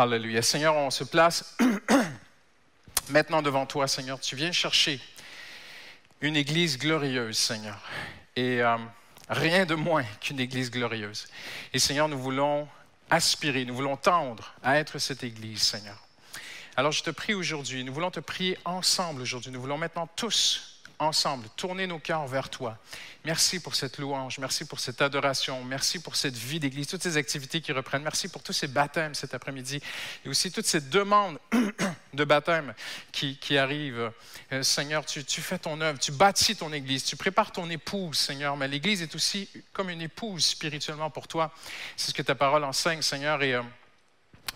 Alléluia. Seigneur, on se place maintenant devant toi, Seigneur. Tu viens chercher une église glorieuse, Seigneur. Et euh, rien de moins qu'une église glorieuse. Et Seigneur, nous voulons aspirer, nous voulons tendre à être cette église, Seigneur. Alors je te prie aujourd'hui, nous voulons te prier ensemble aujourd'hui. Nous voulons maintenant tous ensemble, tourner nos cœurs vers toi. Merci pour cette louange, merci pour cette adoration, merci pour cette vie d'église, toutes ces activités qui reprennent. Merci pour tous ces baptêmes cet après-midi et aussi toutes ces demandes de baptême qui, arrivent. Euh, Seigneur, tu, fais ton œuvre, tu bâtis ton église, tu prépares ton épouse, Seigneur, mais l'église est aussi comme une épouse spirituellement pour toi. C'est ce que ta parole enseigne, Seigneur, et euh,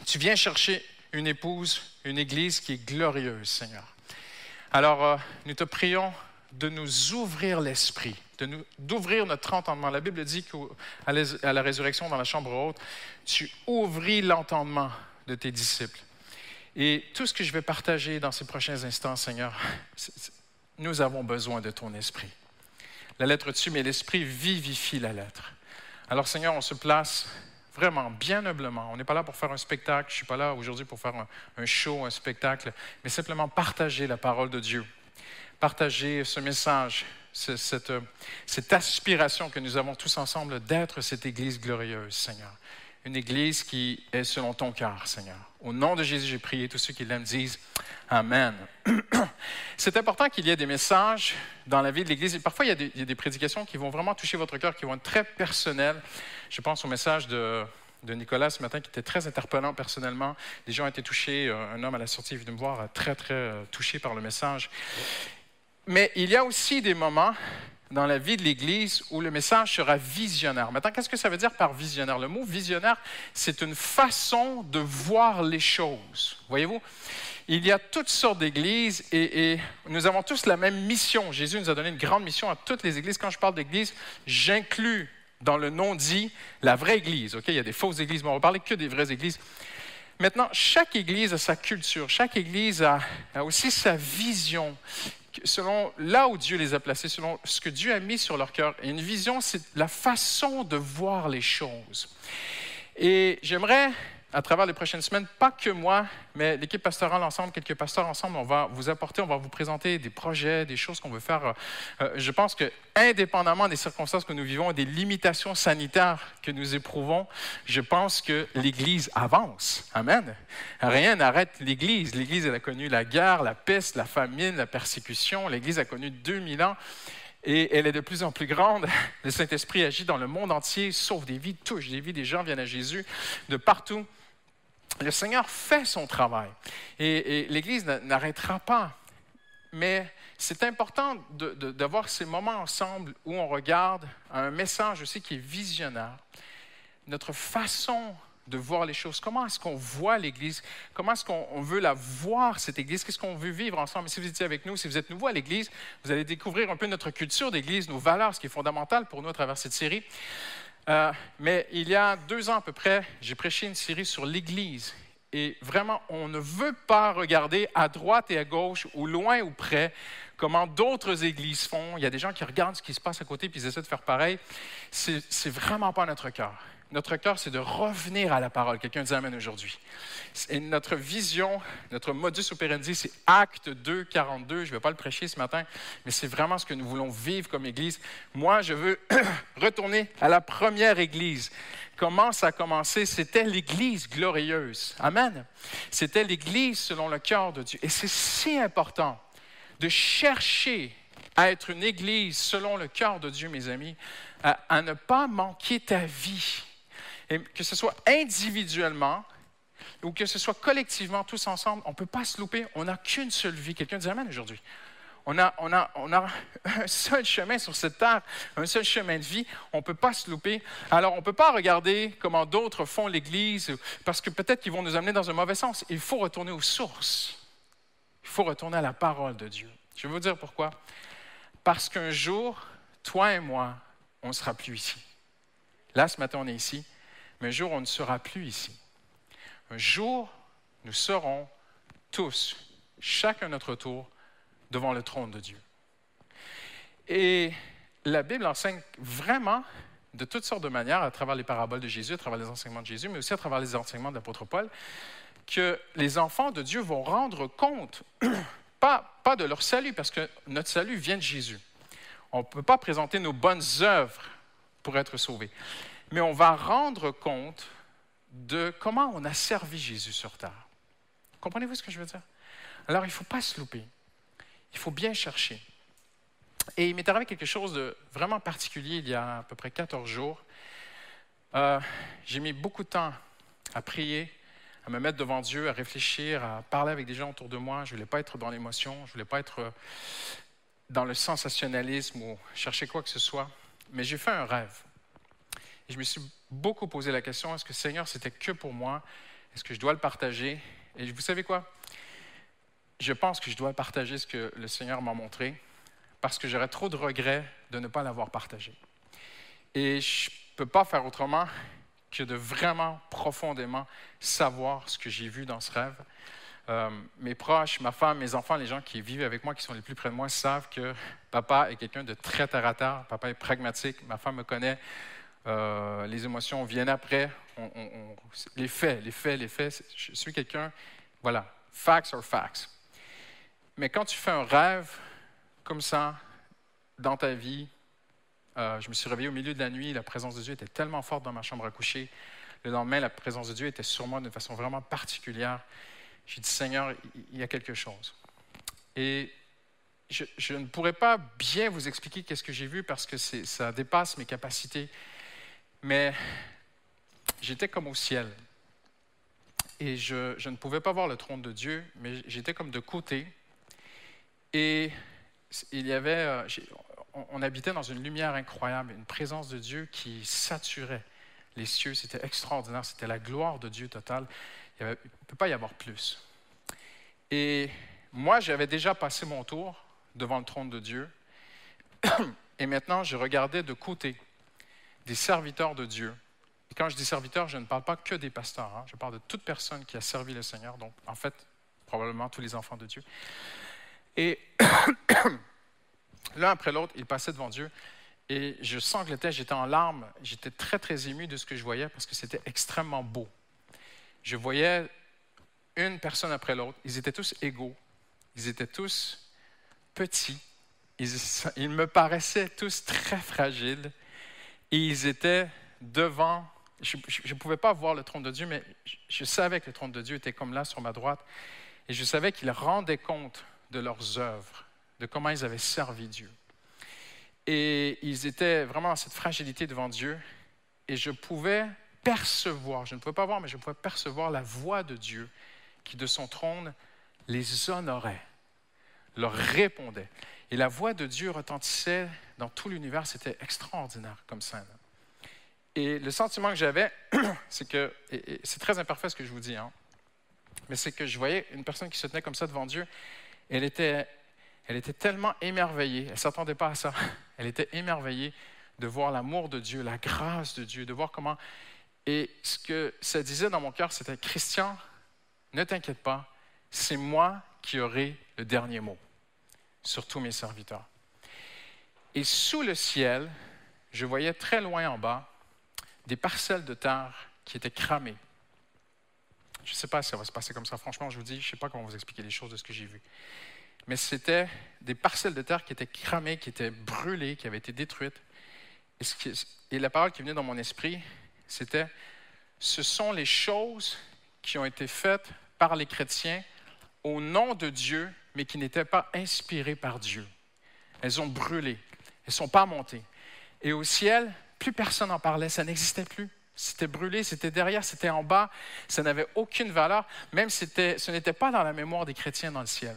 tu viens chercher une épouse, une église qui est glorieuse, Seigneur. Alors, euh, nous te prions de nous ouvrir l'esprit, d'ouvrir notre entendement. La Bible dit qu'à la résurrection dans la chambre haute, tu ouvris l'entendement de tes disciples. Et tout ce que je vais partager dans ces prochains instants, Seigneur, nous avons besoin de ton esprit. La lettre tue, mais l'esprit vivifie la lettre. Alors, Seigneur, on se place vraiment bien humblement. On n'est pas là pour faire un spectacle. Je ne suis pas là aujourd'hui pour faire un, un show, un spectacle, mais simplement partager la parole de Dieu partager ce message, cette, cette, aspiration que nous avons tous ensemble d'être cette Église glorieuse, Seigneur. Une Église qui est selon ton cœur, Seigneur. Au nom de Jésus, j'ai prié. Tous ceux qui l'aiment disent Amen. C'est important qu'il y ait des messages dans la vie de l'Église. parfois, il y, a des, des, prédications qui vont vraiment toucher votre cœur, qui vont être très personnelles. Je pense au message de, de Nicolas ce matin qui était très interpellant personnellement. Les gens ont été touchés. Euh, un homme à la sortie est venu me voir très, très euh, touché par le message. Mais il y a aussi des moments dans la vie de l'Église où le message sera visionnaire. Maintenant, qu'est-ce que ça veut dire par visionnaire? Le mot visionnaire, c'est une façon de voir les choses. Voyez-vous? Il y a toutes sortes d'églises et, nous avons tous la même mission. Jésus nous a donné une grande mission à toutes les églises. Quand je parle d'église, j'inclus dans le nom dit la vraie église. Il y a des fausses églises, mais on va parler que des vraies églises. Maintenant, chaque église a sa culture, chaque église a aussi sa vision selon là où Dieu les a placés, selon ce que Dieu a mis sur leur cœur. Et une vision, c'est la façon de voir les choses. Et j'aimerais à travers les prochaines semaines, pas que moi, mais l'équipe pastorale ensemble, quelques pasteurs ensemble, on va vous apporter, on va vous présenter des projets, des choses qu'on veut faire. Euh, je pense que, indépendamment des circonstances que nous vivons des limitations sanitaires que nous éprouvons, je pense que l'Église avance. Amen. Rien n'arrête l'Église. L'Église, elle a connu la guerre, la peste, la famine, la persécution. L'Église a connu 2000 ans et elle est de plus en plus grande. Le Saint-Esprit agit dans le monde entier, sauve des vies, touche des vies, des gens viennent à Jésus de partout le Seigneur fait son travail et, l'Église n'arrêtera pas. Mais c'est important d'avoir ces moments ensemble où on regarde un message aussi qui est visionnaire. Notre façon de voir les choses. Comment est-ce qu'on voit l'Église? Comment est-ce qu'on veut la voir, cette Église? Qu'est-ce qu'on veut vivre ensemble? Si vous étiez avec nous, si vous êtes nouveau à l'Église, vous allez découvrir un peu notre culture d'Église, nos valeurs, ce qui est fondamental pour nous à travers cette série. Euh, mais il y a deux ans à peu près, j'ai prêché une série sur l'Église. Et vraiment, on ne veut pas regarder à droite et à gauche, ou loin ou près, comment d'autres églises font. Il y a des gens qui regardent ce qui se passe à côté puis ils essaient de faire pareil. C'est vraiment pas notre cœur. Notre cœur, c'est de revenir à la parole. Quelqu'un dit Amen aujourd'hui. Notre vision, notre modus operandi, c'est Acte 2, 42. Je ne vais pas le prêcher ce matin, mais c'est vraiment ce que nous voulons vivre comme Église. Moi, je veux retourner à la première Église. Comment ça a commencé? C'était l'Église glorieuse. Amen. C'était l'Église selon le cœur de Dieu. Et c'est si important de chercher à être une Église selon le cœur de Dieu, mes amis, à ne pas manquer ta vie que ce soit individuellement ou que ce soit collectivement, tous ensemble, on ne peut pas se louper. On n'a qu'une seule vie. Quelqu'un dit Amen aujourd'hui. On a, on, a, on a, un seul chemin sur cette terre, un seul chemin de vie. On ne peut pas se louper. Alors, on ne peut pas regarder comment d'autres font l'Église, parce que peut-être qu'ils vont nous amener dans un mauvais sens. Il faut retourner aux sources. Il faut retourner à la parole de Dieu. Je vais vous dire pourquoi. Parce qu'un jour, toi et moi, on ne sera plus ici. Là, ce matin, on est ici. Mais un jour, on ne sera plus ici. Un jour, nous serons tous, chacun notre tour, devant le trône de Dieu. Et la Bible enseigne vraiment de toutes sortes de manières, à travers les paraboles de Jésus, à travers les enseignements de Jésus, mais aussi à travers les enseignements de l'apôtre Paul, que les enfants de Dieu vont rendre compte, pas, pas de leur salut, parce que notre salut vient de Jésus. On ne peut pas présenter nos bonnes œuvres pour être sauvés, mais on va rendre compte de comment on a servi Jésus sur terre. Comprenez-vous ce que je veux dire? Alors, il ne faut pas se louper. Il faut bien chercher. Et il m'est arrivé quelque chose de vraiment particulier il y a à peu près 14 jours. Euh, j'ai mis beaucoup de temps à prier, à me mettre devant Dieu, à réfléchir, à parler avec des gens autour de moi. Je ne voulais pas être dans l'émotion, je ne voulais pas être dans le sensationnalisme ou chercher quoi que ce soit. Mais j'ai fait un rêve. Et je me suis beaucoup posé la question, est-ce que Seigneur, c'était que pour moi? Est-ce que je dois le partager? Et vous savez quoi? Je pense que je dois partager ce que le Seigneur m'a montré parce que j'aurais trop de regrets de ne pas l'avoir partagé. Et je ne peux pas faire autrement que de vraiment profondément savoir ce que j'ai vu dans ce rêve. Euh, mes proches, ma femme, mes enfants, les gens qui vivent avec moi, qui sont les plus près de moi, savent que papa est quelqu'un de très terre à terre. Papa est pragmatique. Ma femme me connaît. Euh, les émotions viennent après. les faits, les faits, les faits. Je suis quelqu'un, voilà, facts are facts. Mais quand tu fais un rêve comme ça dans ta vie, euh, je me suis réveillé au milieu de la nuit, la présence de Dieu était tellement forte dans ma chambre à coucher. Le lendemain, la présence de Dieu était sur moi d'une façon vraiment particulière. J'ai dit, Seigneur, il y a quelque chose. Et je, je ne pourrais pas bien vous expliquer qu'est-ce que j'ai vu parce que ça dépasse mes capacités. Mais j'étais comme au ciel. Et je, ne pouvais pas voir le trône de Dieu, mais j'étais comme de côté. Et il y avait, euh, on habitait dans une lumière incroyable, une présence de Dieu qui saturait les cieux. C'était extraordinaire, c'était la gloire de Dieu totale. Il ne peut pas y avoir plus. Et moi, j'avais déjà passé mon tour devant le trône de Dieu. Et maintenant, je regardais de côté des serviteurs de Dieu. Et quand je dis serviteurs, je ne parle pas que des pasteurs. Hein. Je parle de toute personne qui a servi le Seigneur. Donc, en fait, probablement tous les enfants de Dieu. Et l'un après l'autre, ils passaient devant Dieu. Et je sanglotais, j'étais en larmes, j'étais très, très ému de ce que je voyais parce que c'était extrêmement beau. Je voyais une personne après l'autre, ils étaient tous égaux, ils étaient tous petits, ils, me paraissaient tous très fragiles et ils étaient devant, je ne pouvais pas voir le trône de Dieu, mais je savais que le trône de Dieu était comme là sur ma droite et je savais qu'ils rendaient compte de leurs œuvres, de comment ils avaient servi Dieu. Et ils étaient vraiment dans cette fragilité devant Dieu. Et je pouvais percevoir, je ne pouvais pas voir, mais je pouvais percevoir la voix de Dieu qui de son trône les honorait, leur répondait. Et la voix de Dieu retentissait dans tout l'univers, c'était extraordinaire comme ça. Et le sentiment que j'avais, c'est que, c'est très imparfait ce que je vous dis, hein, mais c'est que je voyais une personne qui se tenait comme ça devant Dieu. Elle était, elle était tellement émerveillée, elle ne s'attendait pas à ça, elle était émerveillée de voir l'amour de Dieu, la grâce de Dieu, de voir comment... Et ce que ça disait dans mon cœur, c'était, Christian, ne t'inquiète pas, c'est moi qui aurai le dernier mot sur tous mes serviteurs. Et sous le ciel, je voyais très loin en bas des parcelles de terre qui étaient cramées. Je ne sais pas si ça va se passer comme ça. Franchement, je vous dis, je ne sais pas comment vous expliquer les choses de ce que j'ai vu. Mais c'était des parcelles de terre qui étaient cramées, qui étaient brûlées, qui avaient été détruites. Et, la parole qui venait dans mon esprit, c'était, ce sont les choses qui ont été faites par les chrétiens au nom de Dieu, mais qui n'étaient pas inspirées par Dieu. Elles ont brûlé, elles ne sont pas montées. Et au ciel, plus personne n'en parlait, ça n'existait plus. C'était brûlé, c'était derrière, c'était en bas, ça n'avait aucune valeur, même ce n'était pas dans la mémoire des chrétiens dans le ciel.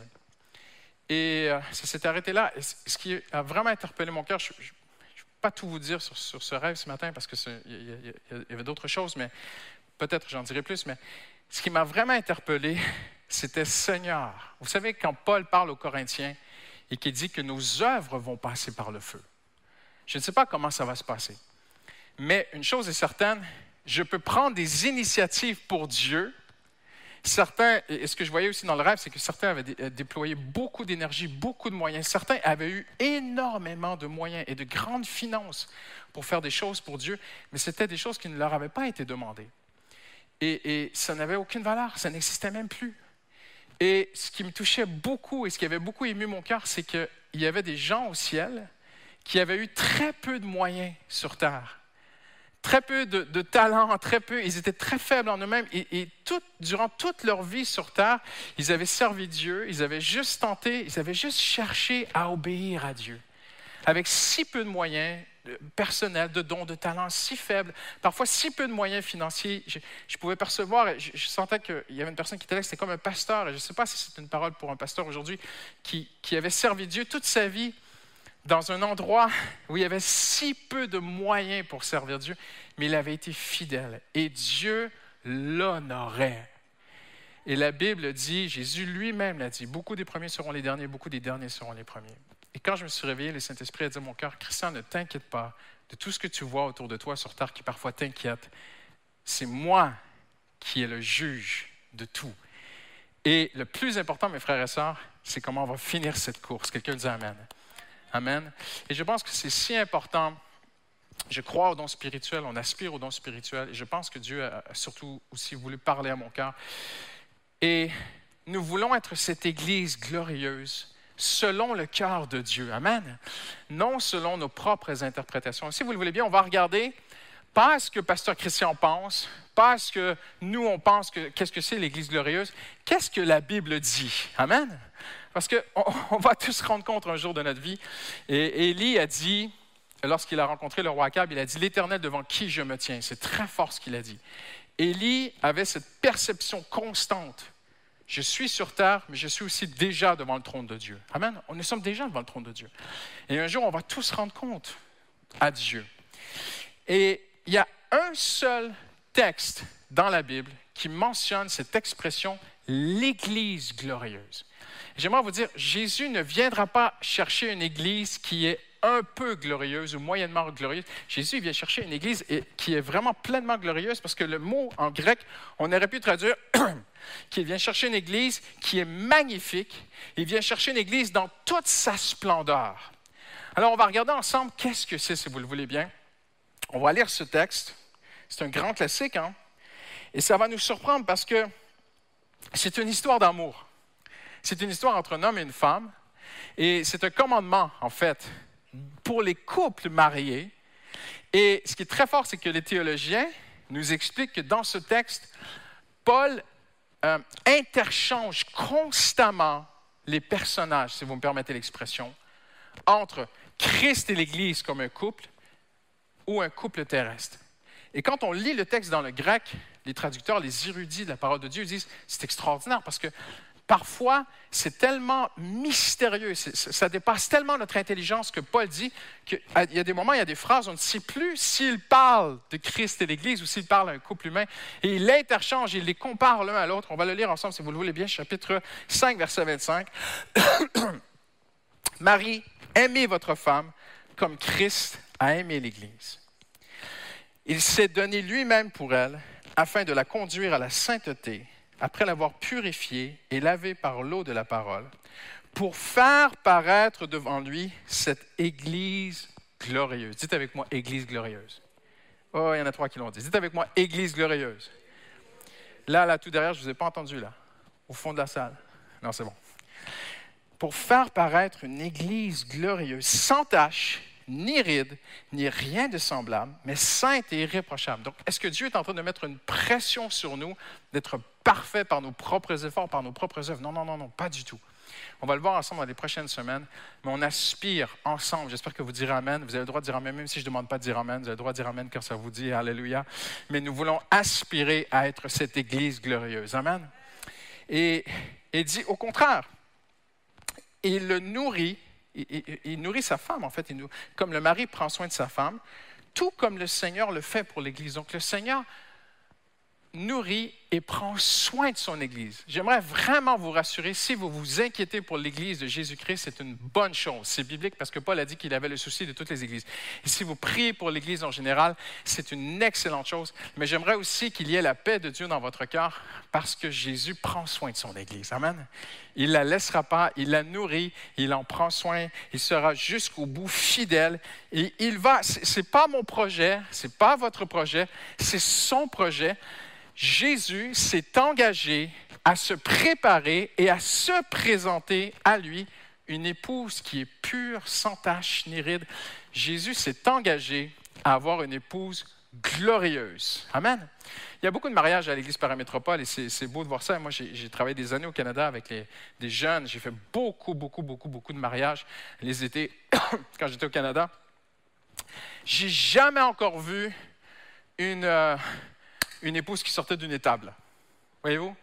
Et euh, ça s'est arrêté là. ce qui a vraiment interpellé mon cœur, je ne vais pas tout vous dire sur, ce rêve ce matin parce qu'il y, avait d'autres choses, mais peut-être j'en dirai plus. Mais ce qui m'a vraiment interpellé, c'était Seigneur. Vous savez, quand Paul parle aux Corinthiens et qu'il dit que nos œuvres vont passer par le feu, je ne sais pas comment ça va se passer. Mais une chose est certaine, je peux prendre des initiatives pour Dieu. Certains, et ce que je voyais aussi dans le rêve, c'est que certains avaient euh, déployé beaucoup d'énergie, beaucoup de moyens. Certains avaient eu énormément de moyens et de grandes finances pour faire des choses pour Dieu, mais c'était des choses qui ne leur avaient pas été demandées. et, ça n'avait aucune valeur, ça n'existait même plus. Et ce qui me touchait beaucoup et ce qui avait beaucoup ému mon cœur, c'est qu'il y avait des gens au ciel qui avaient eu très peu de moyens sur terre, très peu de, de talent, très peu, ils étaient très faibles en eux-mêmes. Et, durant toute leur vie sur terre, ils avaient servi Dieu, ils avaient juste tenté, ils avaient juste cherché à obéir à Dieu. Avec si peu de moyens, personnel, de dons, de talents si faibles, parfois si peu de moyens financiers. Je, pouvais percevoir, je, je sentais qu'il y avait une personne qui était là, c'était comme un pasteur, et je ne sais pas si c'est une parole pour un pasteur aujourd'hui, qui, qui avait servi Dieu toute sa vie dans un endroit où il y avait si peu de moyens pour servir Dieu, mais il avait été fidèle et Dieu l'honorait. Et la Bible dit, Jésus lui-même l'a dit, beaucoup des premiers seront les derniers, beaucoup des derniers seront les premiers. Et quand je me suis réveillé, le Saint-Esprit a dit à mon cœur, Christian, ne t'inquiète pas de tout ce que tu vois autour de toi sur terre qui parfois t'inquiète. C'est moi qui est le juge de tout. Et le plus important, mes frères et sœurs, c'est comment on va finir cette course. Quelqu'un dit Amen. Amen. Et je pense que c'est si important. Je crois au don spirituel, on aspire au don spirituel, et je pense que Dieu a surtout aussi voulu parler à mon cœur. Et nous voulons être cette Église glorieuse selon le cœur de Dieu. Amen. Non selon nos propres interprétations. Si vous le voulez bien, on va regarder pas ce que Pasteur Christian pense, pas ce que nous on pense que qu'est-ce que c'est l'Église glorieuse, qu'est-ce que la Bible dit. Amen. Parce qu'on on va tous se rendre compte un jour de notre vie. Et Élie a dit, lorsqu'il a rencontré le roi Akab, il a dit L'Éternel devant qui je me tiens? C'est très fort ce qu'il a dit. Élie avait cette perception constante je suis sur terre, mais je suis aussi déjà devant le trône de Dieu. Amen. On est sommes déjà devant le trône de Dieu. Et un jour, on va tous rendre compte à Dieu. Et il y a un seul texte dans la Bible qui mentionne cette expression, l'Église glorieuse. J'aimerais vous dire, Jésus ne viendra pas chercher une Église qui est un peu glorieuse ou moyennement glorieuse. Jésus vient chercher une Église qui est vraiment pleinement glorieuse parce que le mot en grec, on aurait pu traduire qu'il vient chercher une Église qui est magnifique. Il vient chercher une Église dans toute sa splendeur. Alors, on va regarder ensemble qu'est-ce que c'est, si vous le voulez bien. On va lire ce texte. C'est un grand classique, hein? Et ça va nous surprendre parce que c'est une histoire d'amour. C'est une histoire entre un homme et une femme. Et c'est un commandement, en fait, pour les couples mariés. Et ce qui est très fort, c'est que les théologiens nous expliquent que dans ce texte, Paul euh, interchange constamment les personnages, si vous me permettez l'expression, entre Christ et l'Église comme un couple ou un couple terrestre. Et quand on lit le texte dans le grec, les traducteurs, les érudits de la parole de Dieu disent c'est extraordinaire parce que parfois, c'est tellement mystérieux, ça dépasse tellement notre intelligence que Paul dit qu'il y a des moments, il y a des phrases, on ne sait plus s'il parle de Christ et l'Église ou s'il parle à un couple humain. Et il interchange, il les compare l'un à l'autre. On va le lire ensemble, si vous le voulez bien, chapitre 5, verset 25. Marie, aimez votre femme comme Christ a aimé l'Église. Il s'est donné lui-même pour elle afin de la conduire à la sainteté après l'avoir purifié et lavé par l'eau de la parole, pour faire paraître devant lui cette Église glorieuse. Dites avec moi, Église glorieuse. Oh, il y en a trois qui l'ont dit. Dites avec moi, Église glorieuse. Là, là, tout derrière, je ne vous ai pas entendu, là, au fond de la salle. Non, c'est bon. Pour faire paraître une Église glorieuse, sans tache, ni ride, ni rien de semblable, mais sainte et irréprochable. Donc, est-ce que Dieu est en train de mettre une pression sur nous d'être parfait par nos propres efforts, par nos propres œuvres? Non, non, non, non, pas du tout. On va le voir ensemble dans les prochaines semaines, mais on aspire ensemble. J'espère que vous direz Amen. Vous avez le droit de dire Amen, même si je ne demande pas de dire Amen. Vous avez le droit de dire Amen car ça vous dit Alléluia. Mais nous voulons aspirer à être cette Église glorieuse. Amen. Et, et dit au contraire, il le nourrit il, nourrit sa femme, en fait. comme le mari prend soin de sa femme, tout comme le Seigneur le fait pour l'Église. Donc le Seigneur nourrit et prend soin de son Église. J'aimerais vraiment vous rassurer, si vous vous inquiétez pour l'Église de Jésus-Christ, c'est une bonne chose. C'est biblique parce que Paul a dit qu'il avait le souci de toutes les Églises. Et si vous priez pour l'Église en général, c'est une excellente chose. Mais j'aimerais aussi qu'il y ait la paix de Dieu dans votre cœur parce que Jésus prend soin de son Église. Amen. Il la laissera pas, il la nourrit, il en prend soin, il sera jusqu'au bout fidèle. Et il va, ce n'est pas mon projet, ce n'est pas votre projet, c'est son projet Jésus s'est engagé à se préparer et à se présenter à lui une épouse qui est pure, sans tache ni ride. Jésus s'est engagé à avoir une épouse glorieuse. Amen. Il y a beaucoup de mariages à l'Église paramétropole et c'est beau de voir ça. Moi, j'ai travaillé des années au Canada avec des jeunes. J'ai fait beaucoup, beaucoup, beaucoup, beaucoup de mariages les étés quand j'étais au Canada. J'ai jamais encore vu une, euh, une épouse qui sortait d'une étable. Voyez-vous?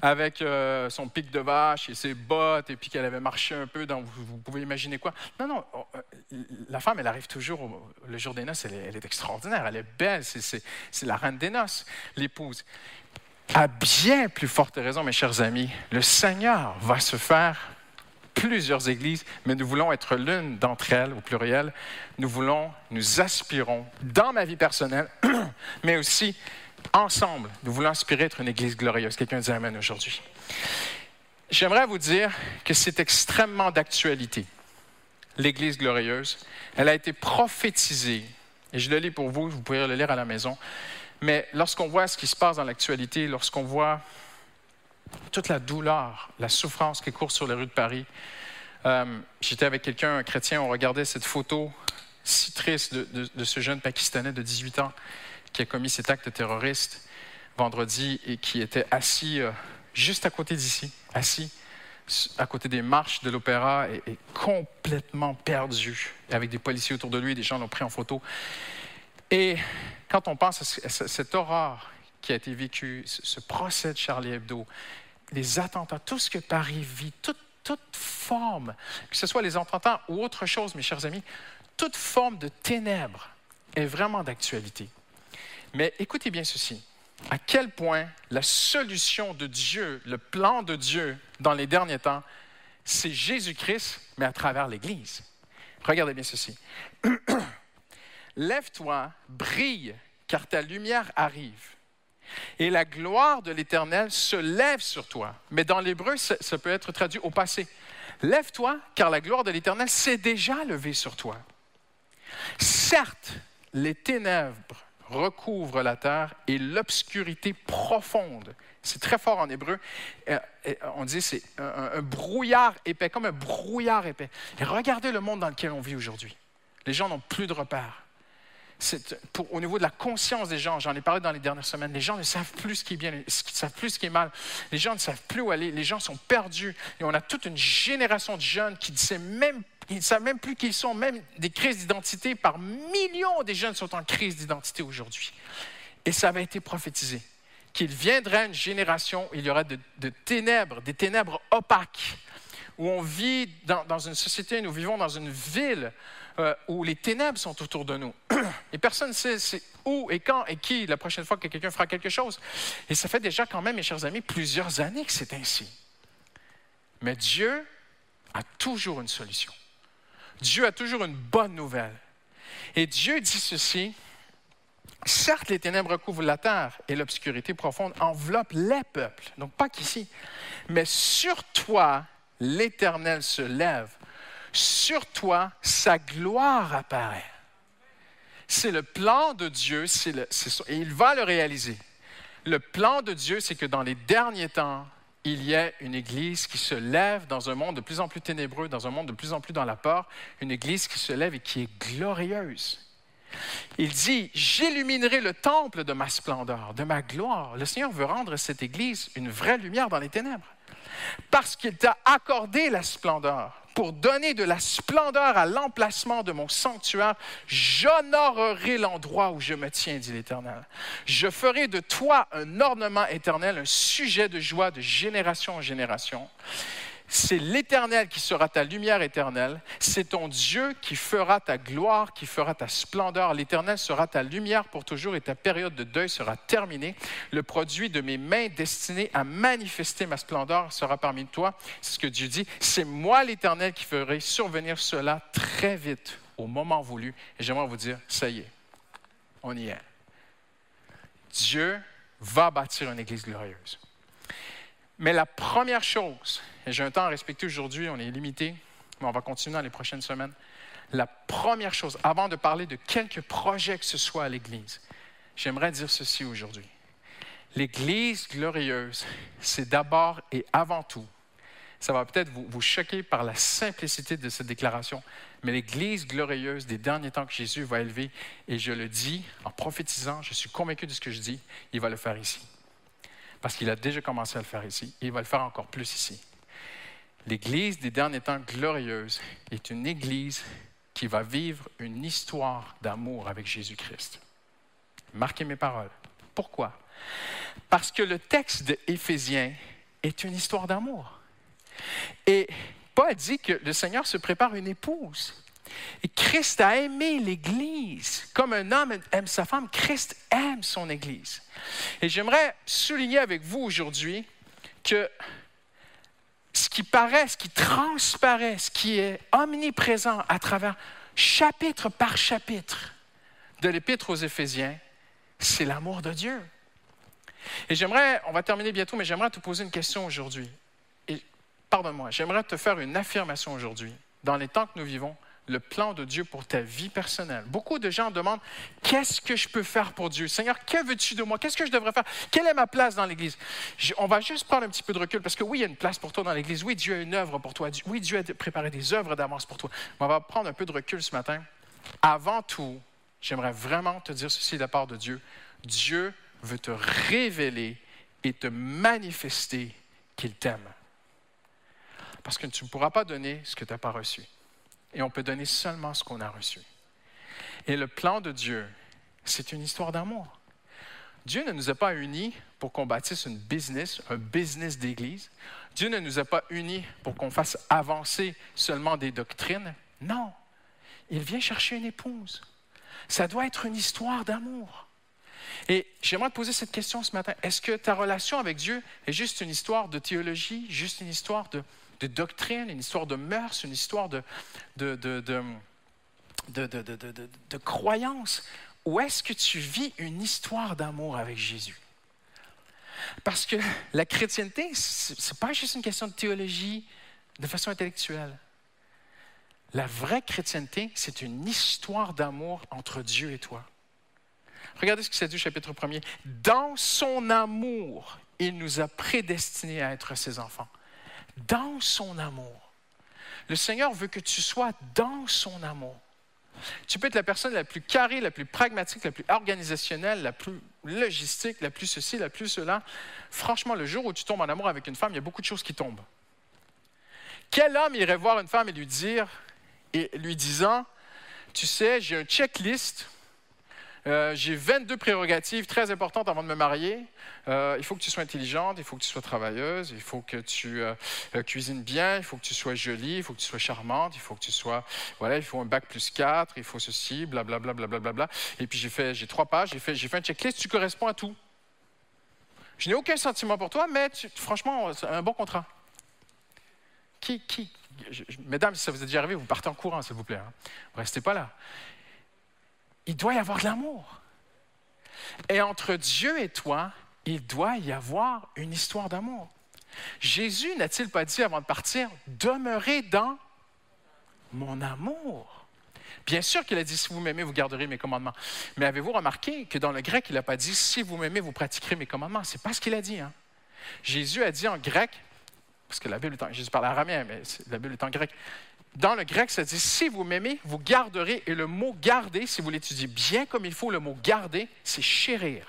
avec euh, son pic de vache et ses bottes, et puis qu'elle avait marché un peu dans, vous, pouvez imaginer quoi. Non, non, oh, euh, la femme, elle arrive toujours le jour des noces, elle est, extraordinaire, elle est belle, c'est la reine des noces, l'épouse. À bien plus forte raison, mes chers amis, le Seigneur va se faire plusieurs églises, mais nous voulons être l'une d'entre elles, au pluriel. Nous voulons, nous aspirons, dans ma vie personnelle, mais aussi ensemble, nous voulons aspirer à être une Église glorieuse. Quelqu'un dit Amen aujourd'hui. J'aimerais vous dire que c'est extrêmement d'actualité, l'Église glorieuse. Elle a été prophétisée, et je le lis pour vous, vous pouvez le lire à la maison. Mais lorsqu'on voit ce qui se passe dans l'actualité, lorsqu'on voit toute la douleur, la souffrance qui court sur les rues de Paris, euh, j'étais avec quelqu'un, un chrétien, on regardait cette photo si triste de, de ce jeune Pakistanais de 18 ans qui a commis cet acte terroriste vendredi et qui était assis euh, juste à côté d'ici, assis à côté des marches de l'opéra et, complètement perdu, avec des policiers autour de lui, des gens l'ont pris en photo. Et quand on pense à cette horreur qui a été vécue, ce procès de Charlie Hebdo, les attentats, tout ce que Paris vit, toute, toute forme, que ce soit les attentats ou autre chose, mes chers amis, toute forme de ténèbres est vraiment d'actualité. Mais écoutez bien ceci. À quel point la solution de Dieu, le plan de Dieu dans les derniers temps, c'est Jésus-Christ, mais à travers l'Église. Regardez bien ceci. Lève-toi, brille, car ta lumière arrive. Et la gloire de l'Éternel se lève sur toi. Mais dans l'hébreu, ça, ça peut être traduit au passé. Lève-toi, car la gloire de l'Éternel s'est déjà levée sur toi. Certes, les ténèbres recouvre la terre et l'obscurité profonde. C'est très fort en hébreu. Euh, on dit c'est un, brouillard épais, comme un brouillard épais. Et regardez le monde dans lequel on vit aujourd'hui. Les gens n'ont plus de repères. Pour, au niveau de la conscience des gens, j'en ai parlé dans les dernières semaines, les gens ne savent plus ce qui est bien, ne savent plus ce qui est mal. Les gens ne savent plus où aller. Les gens sont perdus. Et on a toute une génération de jeunes qui ne sait même ils ne savent même plus qui ils sont, même des crises d'identité. Par millions des jeunes sont en crise d'identité aujourd'hui. Et ça avait été prophétisé, qu'il viendrait une génération où il y aurait de, ténèbres, des ténèbres opaques, où on vit dans, une société, nous vivons dans une ville euh, où les ténèbres sont autour de nous. Et personne ne sait où et quand et qui la prochaine fois que quelqu'un fera quelque chose. Et ça fait déjà quand même, mes chers amis, plusieurs années que c'est ainsi. Mais Dieu a toujours une solution. Dieu a toujours une bonne nouvelle. Et Dieu dit ceci, certes les ténèbres couvrent la terre et l'obscurité profonde enveloppe les peuples, donc pas qu'ici, mais sur toi l'Éternel se lève, sur toi sa gloire apparaît. C'est le plan de Dieu, et il va le réaliser. Le plan de Dieu, c'est que dans les derniers temps, il y a une Église qui se lève dans un monde de plus en plus ténébreux, dans un monde de plus en plus dans la peur, une Église qui se lève et qui est glorieuse. Il dit, j'illuminerai le temple de ma splendeur, de ma gloire. Le Seigneur veut rendre cette Église une vraie lumière dans les ténèbres, parce qu'il t'a accordé la splendeur pour donner de la splendeur à l'emplacement de mon sanctuaire, j'honorerai l'endroit où je me tiens, dit l'Éternel. Je ferai de toi un ornement éternel, un sujet de joie de génération en génération. C'est l'Éternel qui sera ta lumière éternelle. C'est ton Dieu qui fera ta gloire, qui fera ta splendeur. L'Éternel sera ta lumière pour toujours et ta période de deuil sera terminée. Le produit de mes mains destiné à manifester ma splendeur sera parmi toi. C'est ce que Dieu dit. C'est moi l'Éternel qui ferai survenir cela très vite, au moment voulu. Et j'aimerais vous dire, ça y est, on y est. Dieu va bâtir une Église glorieuse. Mais la première chose, j'ai un temps à respecter aujourd'hui, on est limité, mais on va continuer dans les prochaines semaines. La première chose, avant de parler de quelques projets que ce soit à l'Église, j'aimerais dire ceci aujourd'hui. L'Église glorieuse, c'est d'abord et avant tout, ça va peut-être vous, vous, choquer par la simplicité de cette déclaration, mais l'Église glorieuse des derniers temps que Jésus va élever, et je le dis en prophétisant, je suis convaincu de ce que je dis, il va le faire ici. Parce qu'il a déjà commencé à le faire ici, et il va le faire encore plus ici. L'Église des derniers temps glorieuse est une Église qui va vivre une histoire d'amour avec Jésus-Christ. Marquez mes paroles. Pourquoi? Parce que le texte de est une histoire d'amour. Et Paul dit que le Seigneur se prépare une épouse. Et Christ a aimé l'Église. Comme un homme aime sa femme, Christ aime son Église. Et j'aimerais souligner avec vous aujourd'hui que ce qui paraît, ce qui transparaît, ce qui est omniprésent à travers chapitre par chapitre de l'Épître aux Éphésiens, c'est l'amour de Dieu. Et j'aimerais, on va terminer bientôt, mais j'aimerais te poser une question aujourd'hui. Et pardonne-moi, j'aimerais te faire une affirmation aujourd'hui. Dans les temps que nous vivons, le plan de Dieu pour ta vie personnelle. Beaucoup de gens demandent qu'est-ce que je peux faire pour Dieu? Seigneur, que veux-tu de moi? Qu'est-ce que je devrais faire? Quelle est ma place dans l'Église? On va juste prendre un petit peu de recul parce que oui, il y a une place pour toi dans l'Église. Oui, Dieu a une œuvre pour toi. Oui, Dieu a préparé des œuvres d'avance pour toi. Mais on va prendre un peu de recul ce matin. Avant tout, j'aimerais vraiment te dire ceci de la part de Dieu. Dieu veut te révéler et te manifester qu'il t'aime. Parce que tu ne pourras pas donner ce que tu n'as pas reçu. Et on peut donner seulement ce qu'on a reçu. Et le plan de Dieu, c'est une histoire d'amour. Dieu ne nous a pas unis pour qu'on bâtisse une business, un business d'église. Dieu ne nous a pas unis pour qu'on fasse avancer seulement des doctrines. Non, il vient chercher une épouse. Ça doit être une histoire d'amour. Et j'aimerais te poser cette question ce matin. Est-ce que ta relation avec Dieu est juste une histoire de théologie, juste une histoire de, de doctrine, une histoire de mœurs, une histoire de, de, de croyance Ou est-ce que tu vis une histoire d'amour avec Jésus? Parce que la chrétienté, ce n'est pas juste une question de théologie de façon intellectuelle. La vraie chrétienté, c'est une histoire d'amour entre Dieu et toi. Regardez ce que c'est dit au chapitre 1 Dans son amour, il nous a prédestinés à être ses enfants dans son amour. Le Seigneur veut que tu sois dans son amour. Tu peux être la personne la plus carrée, la plus pragmatique, la plus organisationnelle, la plus logistique, la plus ceci, la plus cela. Franchement, le jour où tu tombes en amour avec une femme, il y a beaucoup de choses qui tombent. Quel homme irait voir une femme et lui dire, et lui disant, tu sais, j'ai un checklist euh, j'ai 22 prérogatives très importantes avant de me marier. Euh, il faut que tu sois intelligente, il faut que tu sois travailleuse, il faut que tu euh, cuisines bien, il faut que tu sois jolie, il faut que tu sois charmante, il faut que tu sois, voilà, il faut un bac plus 4, il faut ceci, blablabla, blablabla. Bla, bla, Et puis j'ai fait, j'ai trois pages, j'ai fait, j'ai fait un checklist, tu corresponds à tout. Je n'ai aucun sentiment pour toi, mais franchement, c'est un bon contrat. Qui, qui, mesdames, si ça vous est déjà arrivé, vous partez en courant, s'il vous plaît. Hein. Restez pas là il doit y avoir de l'amour. Et entre Dieu et toi, il doit y avoir une histoire d'amour. Jésus n'a-t-il pas dit avant de partir, demeurez dans mon amour? Bien sûr qu'il a dit, si vous m'aimez, vous garderez mes commandements. Mais avez-vous remarqué que dans le grec, il n'a pas dit, si vous m'aimez, vous pratiquerez mes commandements. Ce n'est pas ce qu'il a dit. Hein. Jésus a dit en grec, parce que la Bible est en, Jésus parle aramien, mais la Bible est en grec, dans le grec, ça dit si vous m'aimez, vous garderez. Et le mot garder, si vous l'étudiez bien comme il faut, le mot garder, c'est chérir.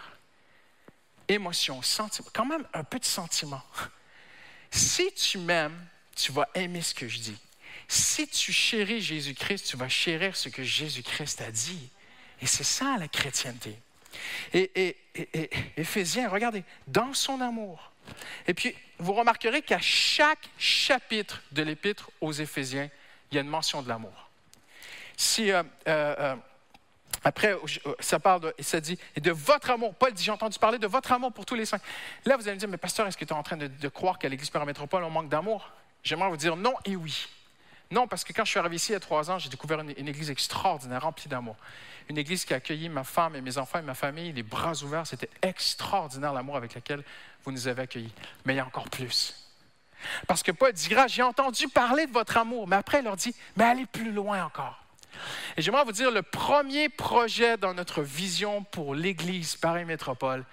Émotion, sentiment, quand même un peu de sentiment. Si tu m'aimes, tu vas aimer ce que je dis. Si tu chéris Jésus-Christ, tu vas chérir ce que Jésus-Christ a dit. Et c'est ça la chrétienté. Et, et, et, Éphésiens, regardez, dans son amour. Et puis, vous remarquerez qu'à chaque chapitre de l'épître aux Éphésiens, il y a une mention de l'amour. Euh, euh, euh, après, ça parle de, ça dit, et de votre amour. Paul dit, j'ai entendu parler de votre amour pour tous les saints. Là, vous allez me dire, mais pasteur, est-ce que tu es en train de, croire qu'à l'Église Paramétropole, on manque d'amour? J'aimerais vous dire non et oui. Non, parce que quand je suis arrivé ici il y a trois ans, j'ai découvert une, église extraordinaire, remplie d'amour. Une église qui a accueilli ma femme et mes enfants et ma famille, les bras ouverts. C'était extraordinaire l'amour avec lequel vous nous avez accueillis. Mais il y a encore plus. Parce que Paul dit, j'ai entendu parler de votre amour, mais après il leur dit, mais allez plus loin encore. Et j'aimerais vous dire, le premier projet dans notre vision pour l'Église Paris Métropole,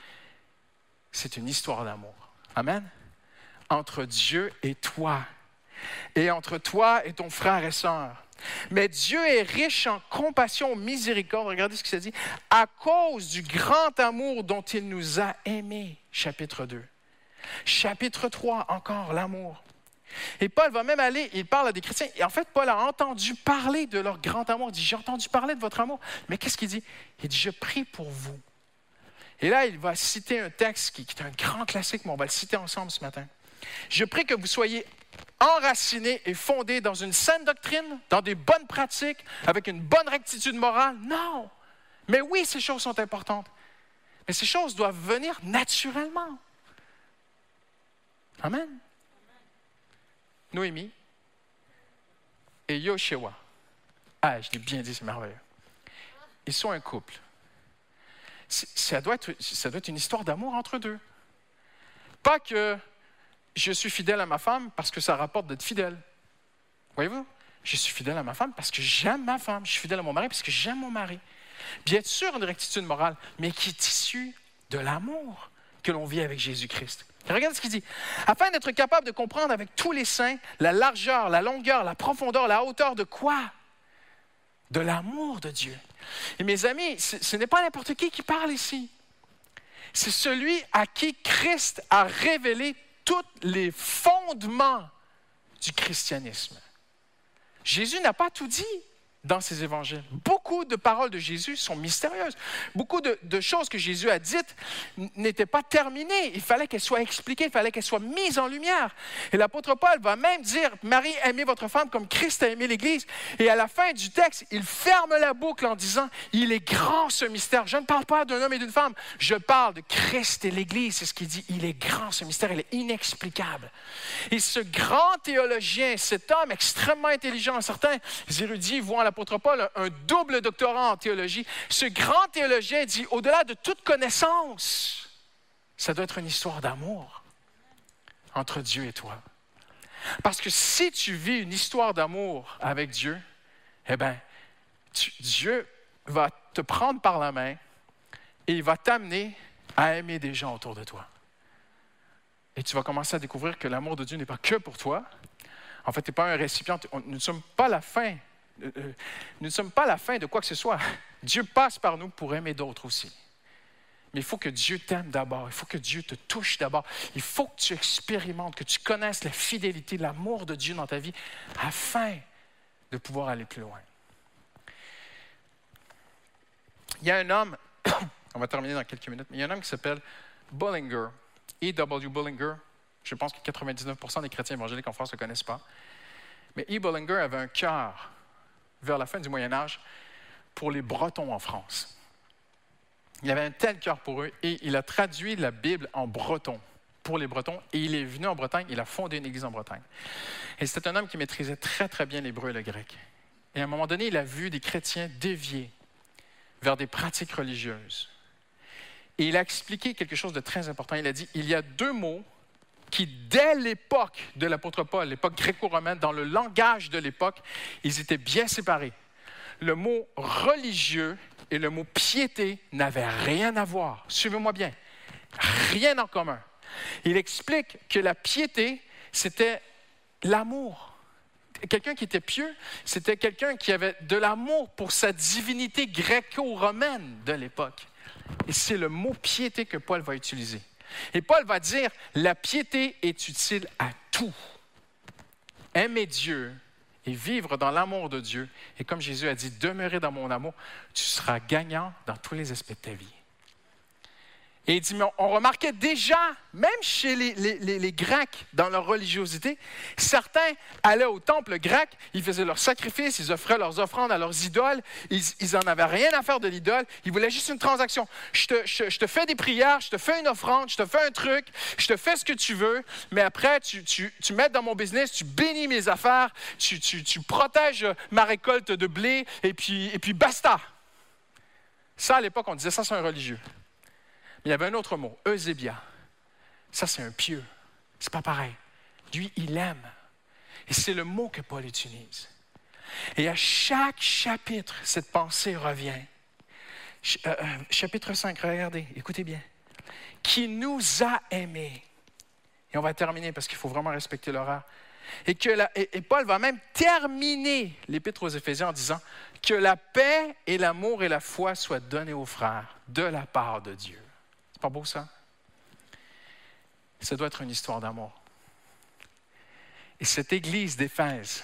c'est une histoire d'amour. Amen. Entre Dieu et toi. Et entre toi et ton frère et sœur. Mais Dieu est riche en compassion, miséricorde. Regardez ce qu'il s'est dit. À cause du grand amour dont il nous a aimés. Chapitre 2. Chapitre 3, encore l'amour. Et Paul va même aller, il parle à des chrétiens. Et en fait, Paul a entendu parler de leur grand amour. Il dit, j'ai entendu parler de votre amour. Mais qu'est-ce qu'il dit? Il dit, je prie pour vous. Et là, il va citer un texte qui, est un grand classique, mais on va le citer ensemble ce matin. Je prie que vous soyez enracinés et fondés dans une saine doctrine, dans des bonnes pratiques, avec une bonne rectitude morale. Non. Mais oui, ces choses sont importantes. Mais ces choses doivent venir naturellement. Amen. Noémie et Yoshewa. Ah, je l'ai bien dit, c'est merveilleux. Ils sont un couple. Ça doit, être, ça doit être une histoire d'amour entre deux. Pas que je suis fidèle à ma femme parce que ça rapporte d'être fidèle. Voyez-vous? Je suis fidèle à ma femme parce que j'aime ma femme. Je suis fidèle à mon mari parce que j'aime mon mari. Bien sûr, une rectitude morale, mais qui est issue de l'amour que l'on vit avec Jésus-Christ. Regarde ce qu'il dit. Afin d'être capable de comprendre avec tous les saints la largeur, la longueur, la profondeur, la hauteur de quoi? De l'amour de Dieu. Et mes amis, ce n'est pas n'importe qui qui parle ici. C'est celui à qui Christ a révélé tous les fondements du christianisme. Jésus n'a pas tout dit dans ces évangiles. Beaucoup de paroles de Jésus sont mystérieuses. Beaucoup de, choses que Jésus a dites n'étaient pas terminées. Il fallait qu'elles soient expliquées, il fallait qu'elles soient mises en lumière. Et l'apôtre Paul va même dire, Marie, aimez votre femme comme Christ a aimé l'Église. Et à la fin du texte, il ferme la boucle en disant, il est grand ce mystère. Je ne parle pas d'un homme et d'une femme, je parle de Christ et l'Église. C'est ce qu'il dit, il est grand ce mystère, il est inexplicable. Et ce grand théologien, cet homme extrêmement intelligent, certains érudits voient l'apôtre Paul un double doctorat en théologie. Ce grand théologien dit, au-delà de toute connaissance, ça doit être une histoire d'amour entre Dieu et toi. Parce que si tu vis une histoire d'amour avec Dieu, eh bien, Dieu va te prendre par la main et il va t'amener à aimer des gens autour de toi. Et tu vas commencer à découvrir que l'amour de Dieu n'est pas que pour toi. En fait, tu n'es pas un récipient. Nous ne sommes pas la fin euh, euh, nous ne sommes pas la fin de quoi que ce soit. Dieu passe par nous pour aimer d'autres aussi. Mais il faut que Dieu t'aime d'abord, il faut que Dieu te touche d'abord, il faut que tu expérimentes, que tu connaisses la fidélité, l'amour de Dieu dans ta vie afin de pouvoir aller plus loin. Il y a un homme, on va terminer dans quelques minutes, mais il y a un homme qui s'appelle Bullinger, E.W. Bullinger. Je pense que 99% des chrétiens évangéliques en France ne le connaissent pas. Mais E. Bullinger avait un cœur vers la fin du Moyen Âge pour les Bretons en France. Il avait un tel cœur pour eux et il a traduit la Bible en breton pour les Bretons et il est venu en Bretagne, il a fondé une église en Bretagne. Et c'était un homme qui maîtrisait très très bien l'hébreu et le grec. Et à un moment donné, il a vu des chrétiens dévier vers des pratiques religieuses. Et il a expliqué quelque chose de très important. Il a dit, il y a deux mots qui, dès l'époque de l'apôtre Paul, l'époque gréco-romaine, dans le langage de l'époque, ils étaient bien séparés. Le mot religieux et le mot piété n'avaient rien à voir. Suivez-moi bien. Rien en commun. Il explique que la piété, c'était l'amour. Quelqu'un qui était pieux, c'était quelqu'un qui avait de l'amour pour sa divinité gréco-romaine de l'époque. Et c'est le mot piété que Paul va utiliser. Et Paul va dire, la piété est utile à tout. Aimer Dieu et vivre dans l'amour de Dieu. Et comme Jésus a dit, demeurer dans mon amour, tu seras gagnant dans tous les aspects de ta vie. Et il dit, mais on remarquait déjà, même chez les, Grecs, dans leur religiosité, certains allaient au temple grec, ils faisaient leurs sacrifices, ils offraient leurs offrandes à leurs idoles, ils, n'en avaient rien à faire de l'idole, ils voulaient juste une transaction. Je te, fais des prières, je te fais une offrande, je te fais un truc, je te fais ce que tu veux, mais après, tu, tu, m'aides dans mon business, tu bénis mes affaires, tu, tu, protèges ma récolte de blé, et puis, et puis basta. Ça, à l'époque, on disait ça, c'est un religieux. Il y avait un autre mot, Eusébia. Ça, c'est un pieux. C'est pas pareil. Lui, il aime. Et c'est le mot que Paul utilise. Et à chaque chapitre, cette pensée revient. Euh, euh, chapitre 5, regardez, écoutez bien. qui nous a aimés. Et on va terminer parce qu'il faut vraiment respecter l'horaire. Et, et, Paul va même terminer l'épître aux Éphésiens en disant que la paix et l'amour et la foi soient donnés aux frères de la part de Dieu. Pas beau ça? Ça doit être une histoire d'amour. Et cette église d'Éphèse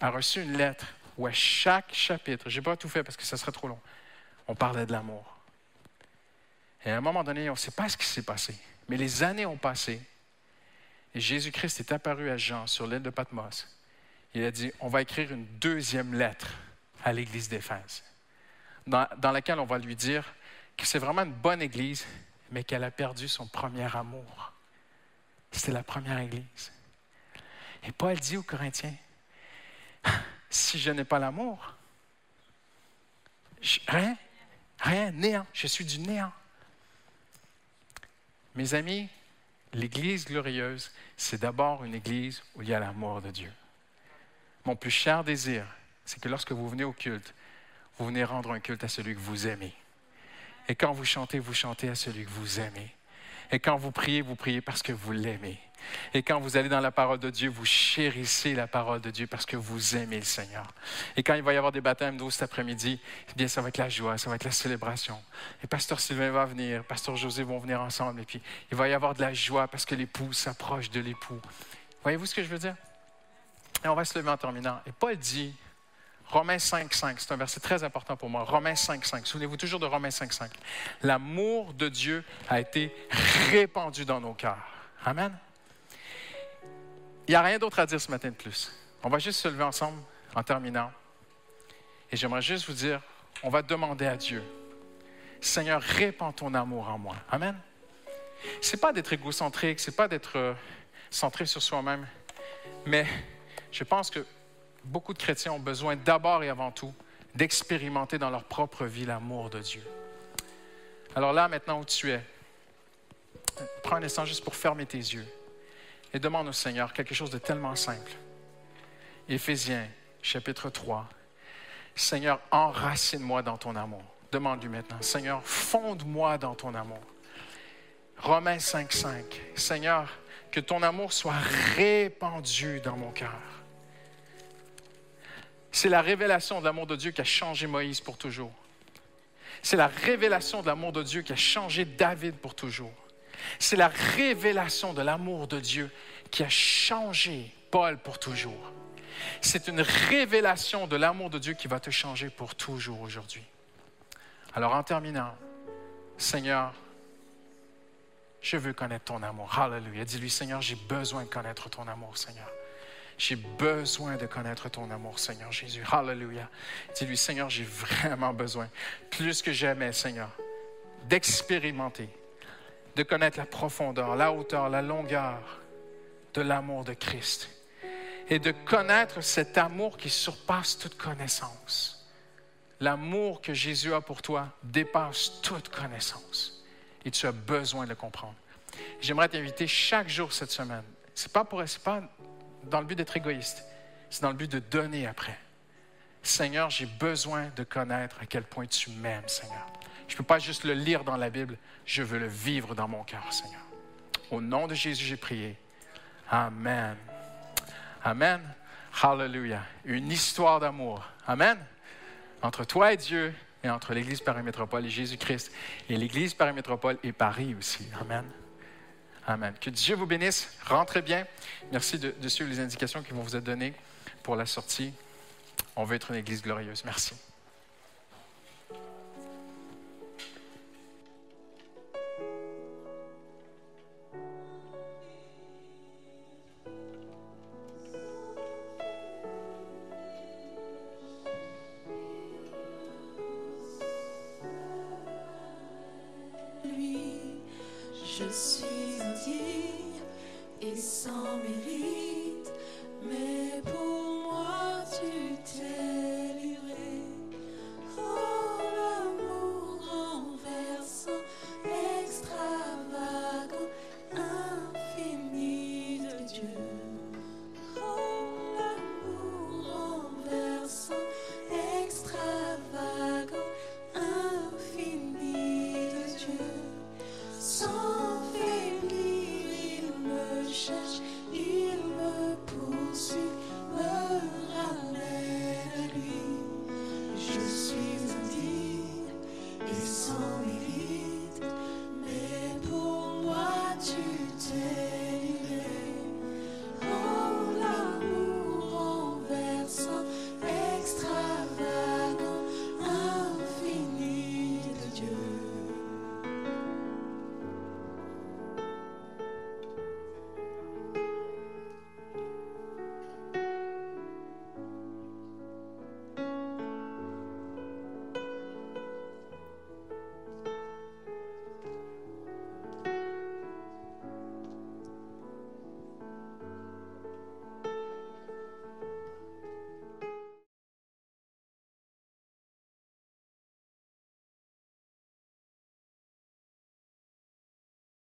a reçu une lettre où à chaque chapitre, je n'ai pas tout fait parce que ça serait trop long, on parlait de l'amour. Et à un moment donné, on ne sait pas ce qui s'est passé, mais les années ont passé et Jésus-Christ est apparu à Jean sur l'île de Patmos. Il a dit, on va écrire une deuxième lettre à l'église d'Éphèse, dans, laquelle on va lui dire que c'est vraiment une bonne église, mais qu'elle a perdu son premier amour. C'était la première église. Et Paul dit aux Corinthiens, si je n'ai pas l'amour, rien, rien, néant, je suis du néant. Mes amis, L'Église glorieuse, c'est d'abord une Église où il y a l'amour de Dieu. Mon plus cher désir, c'est que lorsque vous venez au culte, vous venez rendre un culte à celui que vous aimez. Et quand vous chantez, vous chantez à celui que vous aimez. Et quand vous priez, vous priez parce que vous l'aimez. Et quand vous allez dans la parole de Dieu, vous chérissez la parole de Dieu parce que vous aimez le Seigneur. Et quand il va y avoir des baptêmes d'eau cet après-midi, eh bien, ça va être la joie, ça va être la célébration. Et Pasteur Sylvain va venir, Pasteur José vont venir ensemble. Et puis, il va y avoir de la joie parce que l'époux s'approche de l'époux. Voyez-vous ce que je veux dire? Et on va se lever en terminant. Et Paul dit, Romains 5, 5, c'est un verset très important pour moi. Romains 5, 5. Souvenez-vous toujours de Romains 5, 5. L'amour de Dieu a été répandu dans nos cœurs. Amen. Il n'y a rien d'autre à dire ce matin de plus. On va juste se lever ensemble en terminant. Et j'aimerais juste vous dire, on va demander à Dieu, Seigneur, répands ton amour en moi. Amen. Ce n'est pas d'être égocentrique, ce n'est pas d'être euh, centré sur soi-même, mais je pense que beaucoup de chrétiens ont besoin d'abord et avant tout d'expérimenter dans leur propre vie l'amour de Dieu. Alors là, maintenant où tu es, prends un instant juste pour fermer tes yeux et demande au Seigneur quelque chose de tellement simple. Éphésiens, chapitre 3. Seigneur, enracine-moi dans ton amour. Demande-lui maintenant. Seigneur, fonde-moi dans ton amour. Romains 5, 5. Seigneur, que ton amour soit répandu dans mon cœur. C'est la révélation de l'amour de Dieu qui a changé Moïse pour toujours. C'est la révélation de l'amour de Dieu qui a changé David pour toujours. C'est la révélation de l'amour de Dieu qui a changé Paul pour toujours. C'est une révélation de l'amour de Dieu qui va te changer pour toujours aujourd'hui. Alors en terminant, Seigneur, je veux connaître ton amour. Hallelujah. Dis-lui, Seigneur, j'ai besoin de connaître ton amour, Seigneur. J'ai besoin de connaître ton amour, Seigneur Jésus. Hallelujah. Dis-lui, Seigneur, j'ai vraiment besoin, plus que jamais, Seigneur, d'expérimenter, de connaître la profondeur, la hauteur, la longueur de l'amour de Christ. Et de connaître cet amour qui surpasse toute connaissance. L'amour que Jésus a pour toi dépasse toute connaissance. Et tu as besoin de le comprendre. J'aimerais t'inviter chaque jour cette semaine. Ce n'est pas, pour, pas dans le but d'être égoïste, c'est dans le but de donner après. Seigneur, j'ai besoin de connaître à quel point tu m'aimes, Seigneur. Je ne peux pas juste le lire dans la Bible, je veux le vivre dans mon cœur, Seigneur. Au nom de Jésus, j'ai prié. Amen. Amen. Hallelujah. Une histoire d'amour. Amen. Entre toi et Dieu et entre l'Église Paris-Métropole et Jésus-Christ et l'Église Paris-Métropole et Paris aussi. Amen. Amen. Que Dieu vous bénisse. Rentrez bien. Merci de, suivre les indications qui vont vous être données pour la sortie. On veut être une Église glorieuse. Merci.